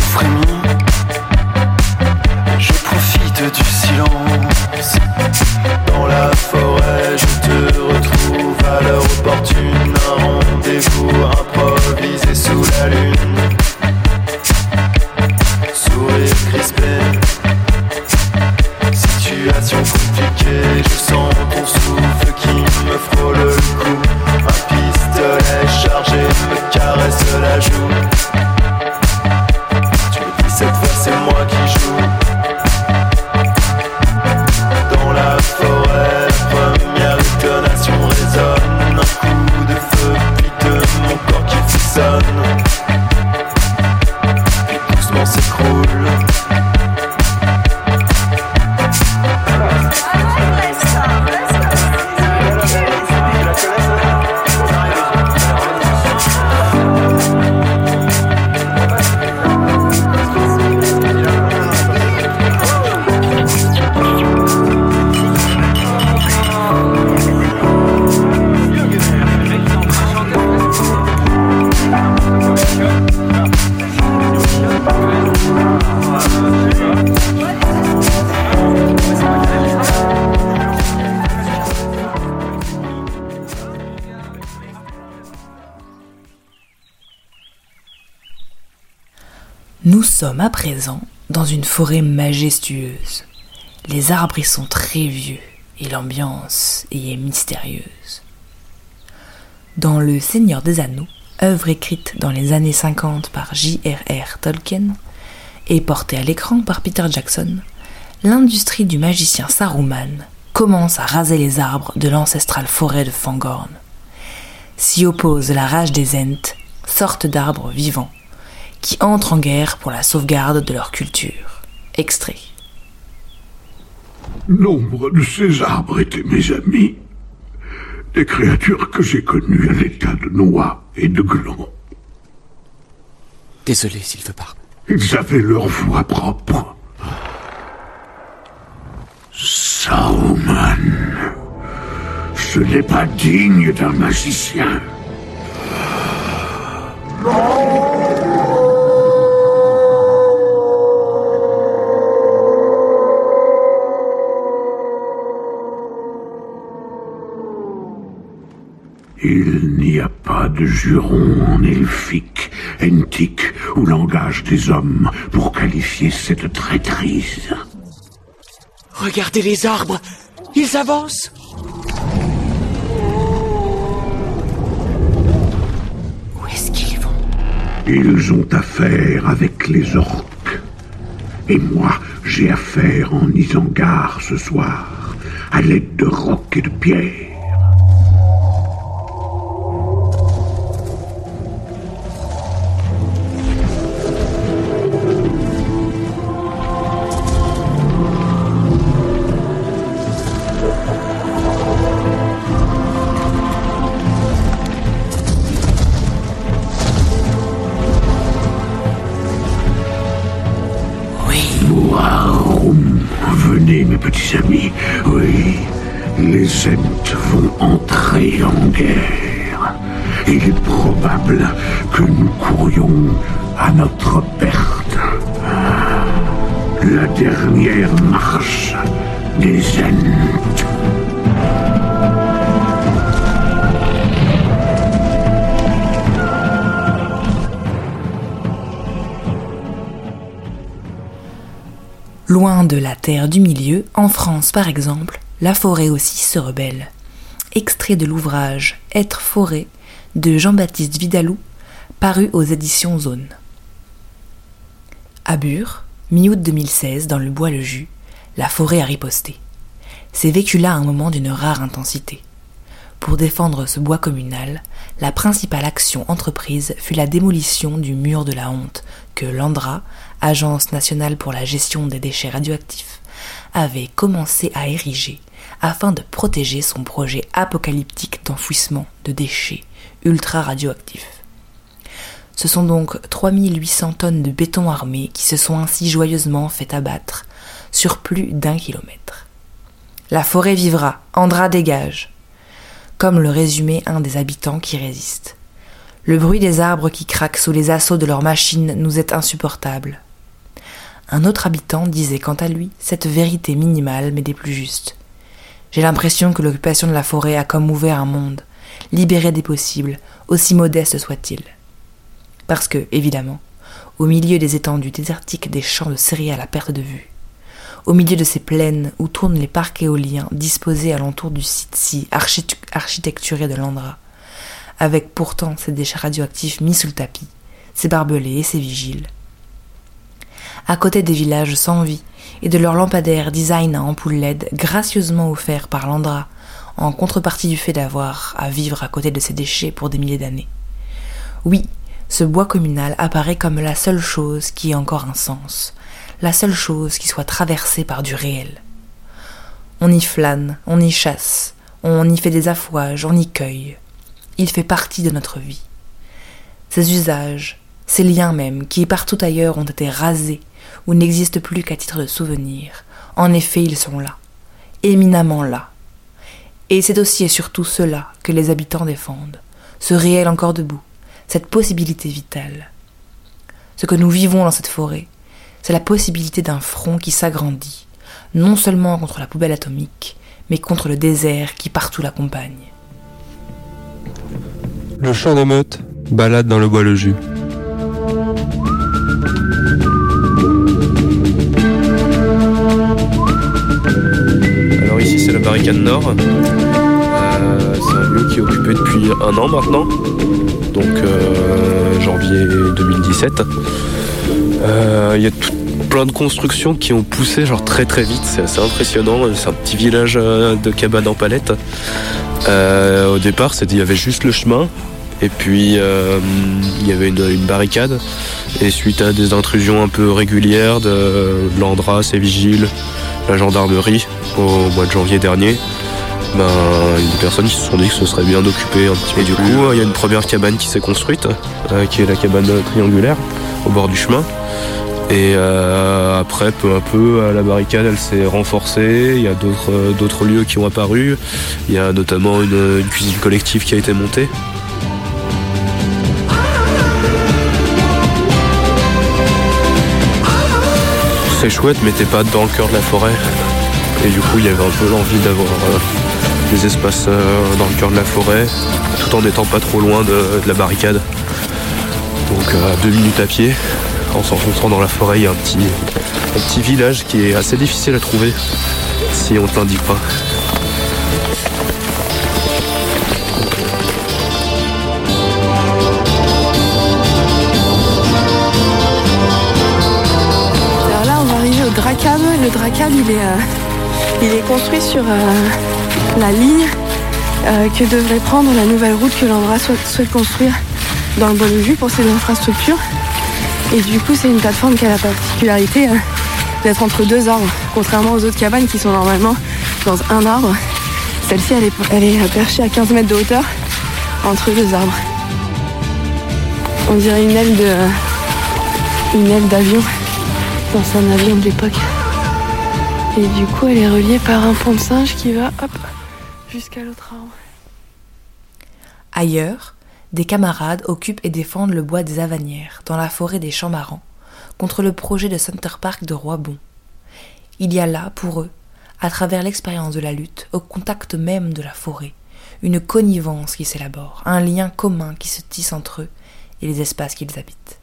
Frémit. Dans une forêt majestueuse. Les arbres y sont très vieux et l'ambiance y est mystérieuse. Dans Le Seigneur des Anneaux, œuvre écrite dans les années 50 par J.R.R. Tolkien et portée à l'écran par Peter Jackson, l'industrie du magicien Saruman commence à raser les arbres de l'ancestrale forêt de Fangorn. S'y oppose la rage des Ents, sorte d'arbres vivants qui entrent en guerre pour la sauvegarde de leur culture. Extrait. Nombre de ces arbres étaient mes amis. Des créatures que j'ai connues à l'état de noix et de glands. Désolé, Sylvebarbe. Ils avaient leur voix propre. Saruman. Ce n'est pas digne d'un magicien. Il n'y a pas de juron en elfique, entique ou langage des hommes pour qualifier cette traîtrise. Regardez les arbres Ils avancent Où est-ce qu'ils vont? Ils ont affaire avec les orques. Et moi, j'ai affaire en Isengard ce soir, à l'aide de rocs et de pierres. Vont entrer en guerre. Il est probable que nous courions à notre perte. La dernière marche des Ents. Loin de la terre du milieu, en France par exemple, la forêt aussi se rebelle. Extrait de l'ouvrage Être forêt de Jean-Baptiste Vidalou, paru aux éditions Zone. À Bure, mi-août 2016, dans le bois le jus, la forêt a riposté. C'est vécu là un moment d'une rare intensité. Pour défendre ce bois communal, la principale action entreprise fut la démolition du mur de la honte que l'ANDRA, Agence nationale pour la gestion des déchets radioactifs, avait commencé à ériger afin de protéger son projet apocalyptique d'enfouissement de déchets ultra radioactifs. Ce sont donc 3800 tonnes de béton armé qui se sont ainsi joyeusement fait abattre sur plus d'un kilomètre. La forêt vivra, Andra dégage, comme le résumait un des habitants qui résistent. Le bruit des arbres qui craquent sous les assauts de leurs machines nous est insupportable. Un autre habitant disait quant à lui cette vérité minimale mais des plus justes. J'ai l'impression que l'occupation de la forêt a comme ouvert un monde, libéré des possibles, aussi modeste soit-il. Parce que, évidemment, au milieu des étendues désertiques des champs de céréales à perte de vue, au milieu de ces plaines où tournent les parcs éoliens disposés alentour du site si architecturé de l'Andra, avec pourtant ces déchets radioactifs mis sous le tapis, ses barbelés et ses vigiles. À côté des villages sans vie, et de leur lampadaire design à ampoule LED gracieusement offert par Landra en contrepartie du fait d'avoir à vivre à côté de ces déchets pour des milliers d'années. Oui, ce bois communal apparaît comme la seule chose qui ait encore un sens, la seule chose qui soit traversée par du réel. On y flâne, on y chasse, on y fait des affouages, on y cueille. Il fait partie de notre vie. Ces usages, ces liens même, qui partout ailleurs ont été rasés ou n'existent plus qu'à titre de souvenir. En effet, ils sont là, éminemment là. Et c'est aussi et surtout cela que les habitants défendent, ce réel encore debout, cette possibilité vitale. Ce que nous vivons dans cette forêt, c'est la possibilité d'un front qui s'agrandit, non seulement contre la poubelle atomique, mais contre le désert qui partout l'accompagne. Le champ d'émeute balade dans le bois le jus. La barricade nord. Euh, c'est un lieu qui est occupé depuis un an maintenant, donc euh, janvier 2017. Euh, il y a plein de constructions qui ont poussé genre très très vite, c'est assez impressionnant. C'est un petit village de cabanes en palette. au départ, il y avait juste le chemin, et puis il y avait une, barricade. Et suite à des intrusions un peu régulières de l'Andra, ses vigiles, la gendarmerie au mois de janvier dernier, ben, des personnes qui se sont dit que ce serait bien d'occuper un petit peu. Et du coup, il y a une première cabane qui s'est construite, euh, qui est la cabane triangulaire au bord du chemin. Et après, peu à peu, la barricade, elle s'est renforcée. Il y a d'autres lieux qui ont apparu. Il y a notamment une cuisine collective qui a été montée. Chouette, mais t'es pas dans le cœur de la forêt. Et du coup, il y avait un peu l'envie d'avoir euh, des espaces euh, dans le cœur de la forêt, tout en n'étant pas trop loin de, la barricade. Donc à euh, deux minutes à pied, en s'enfonçant dans la forêt, il y a un petit, un petit village qui est assez difficile à trouver si on ne t'indique pas. Euh, il est construit sur euh, la ligne euh, que devrait prendre la nouvelle route que l'Andra souhaite, construire dans le Bonne-Vue pour ses infrastructures. Et du coup, c'est une plateforme qui a la particularité d'être entre deux arbres, contrairement aux autres cabanes qui sont normalement dans un arbre. Celle-ci, elle est, elle perchée à 15 mètres de hauteur entre deux arbres. On dirait une aile de, une aile d'avion dans un avion de l'époque. Et du coup, elle est reliée par un pont de singe qui va jusqu'à l'autre arbre. Ailleurs, des camarades occupent et défendent le bois des Avanières, dans la forêt des Champs Marans, contre le projet de Center Park de Roibon. Il y a là, pour eux, à travers l'expérience de la lutte, au contact même de la forêt, une connivence qui s'élabore, un lien commun qui se tisse entre eux et les espaces qu'ils habitent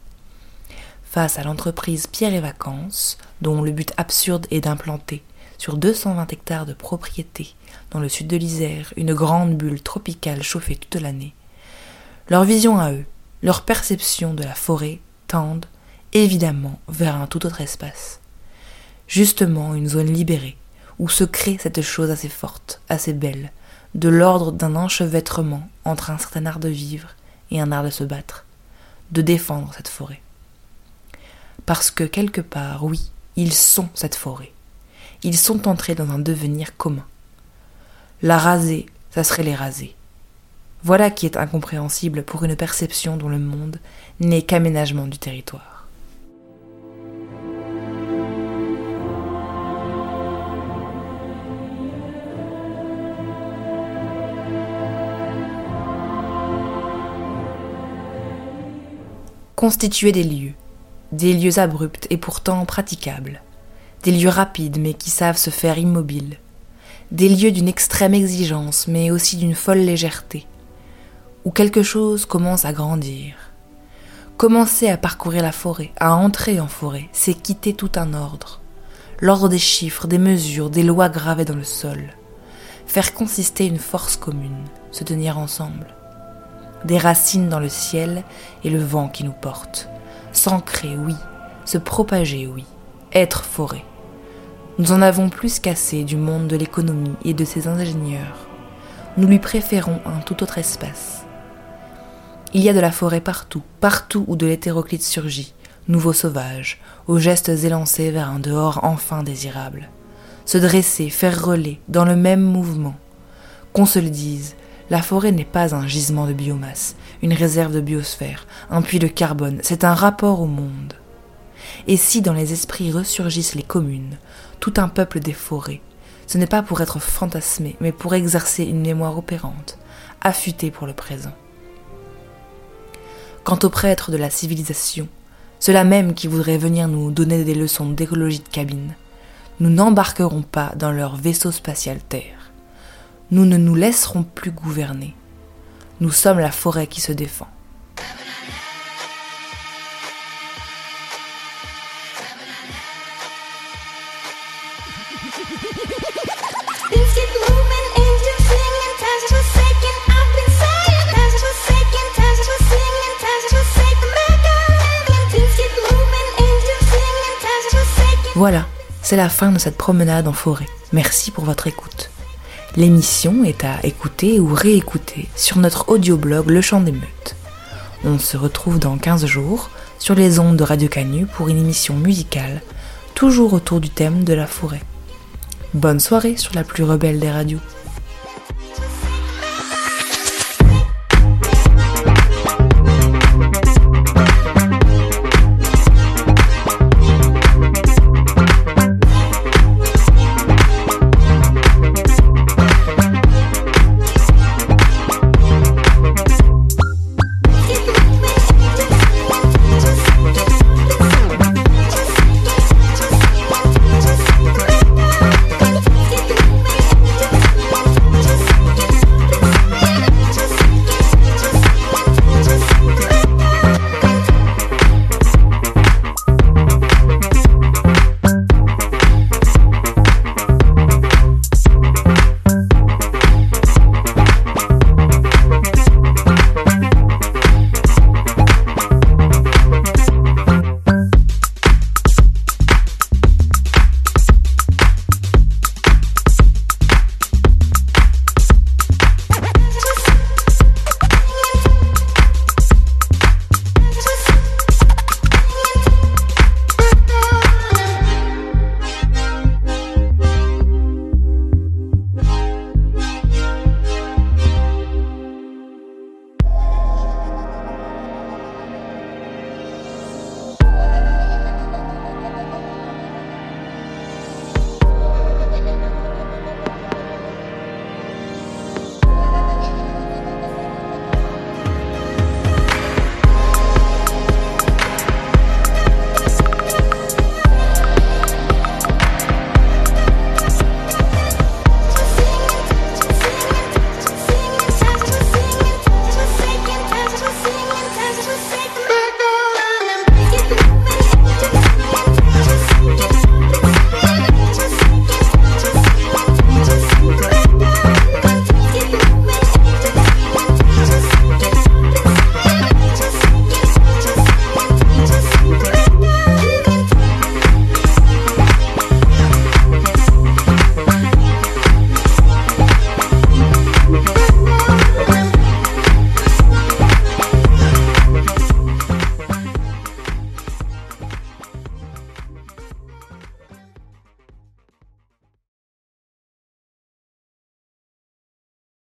face à l'entreprise Pierre et Vacances, dont le but absurde est d'implanter sur 220 hectares de propriété dans le sud de l'Isère une grande bulle tropicale chauffée toute l'année. Leur vision à eux, leur perception de la forêt tendent évidemment vers un tout autre espace. Justement une zone libérée, où se crée cette chose assez forte, assez belle, de l'ordre d'un enchevêtrement entre un certain art de vivre et un art de se battre, de défendre cette forêt parce que quelque part, oui, ils sont cette forêt. Ils sont entrés dans un devenir commun. La raser, ça serait les raser. Voilà qui est incompréhensible pour une perception dont le monde n'est qu'aménagement du territoire. Constituer des lieux, des lieux abrupts et pourtant praticables, des lieux rapides mais qui savent se faire immobiles, des lieux d'une extrême exigence mais aussi d'une folle légèreté, où quelque chose commence à grandir. Commencer à parcourir la forêt, à entrer en forêt, c'est quitter tout un ordre, l'ordre des chiffres, des mesures, des lois gravées dans le sol, faire consister une force commune, se tenir ensemble, des racines dans le ciel et le vent qui nous porte, S'ancrer, oui. Se propager, oui. Être forêt. Nous en avons plus qu'assez du monde de l'économie et de ses ingénieurs. Nous lui préférons un tout autre espace. Il y a de la forêt partout, partout où de l'hétéroclite surgit, nouveau sauvage, aux gestes élancés vers un dehors enfin désirable. Se dresser, faire relais, dans le même mouvement. Qu'on se le dise, la forêt n'est pas un gisement de biomasse, une réserve de biosphère, un puits de carbone, c'est un rapport au monde. Et si dans les esprits ressurgissent les communes, tout un peuple des forêts, ce n'est pas pour être fantasmé, mais pour exercer une mémoire opérante, affûtée pour le présent. Quant aux prêtres de la civilisation, ceux-là même qui voudraient venir nous donner des leçons d'écologie de cabine, nous n'embarquerons pas dans leur vaisseau spatial Terre nous ne nous laisserons plus gouverner. Nous sommes la forêt qui se défend. Voilà, c'est la fin de cette promenade en forêt. Merci pour votre écoute. L'émission est à écouter ou réécouter sur notre audioblog Le Chant des Meutes. On se retrouve dans 15 jours sur les ondes de Radio Canu pour une émission musicale, toujours autour du thème de la forêt. Bonne soirée sur la plus rebelle des radios.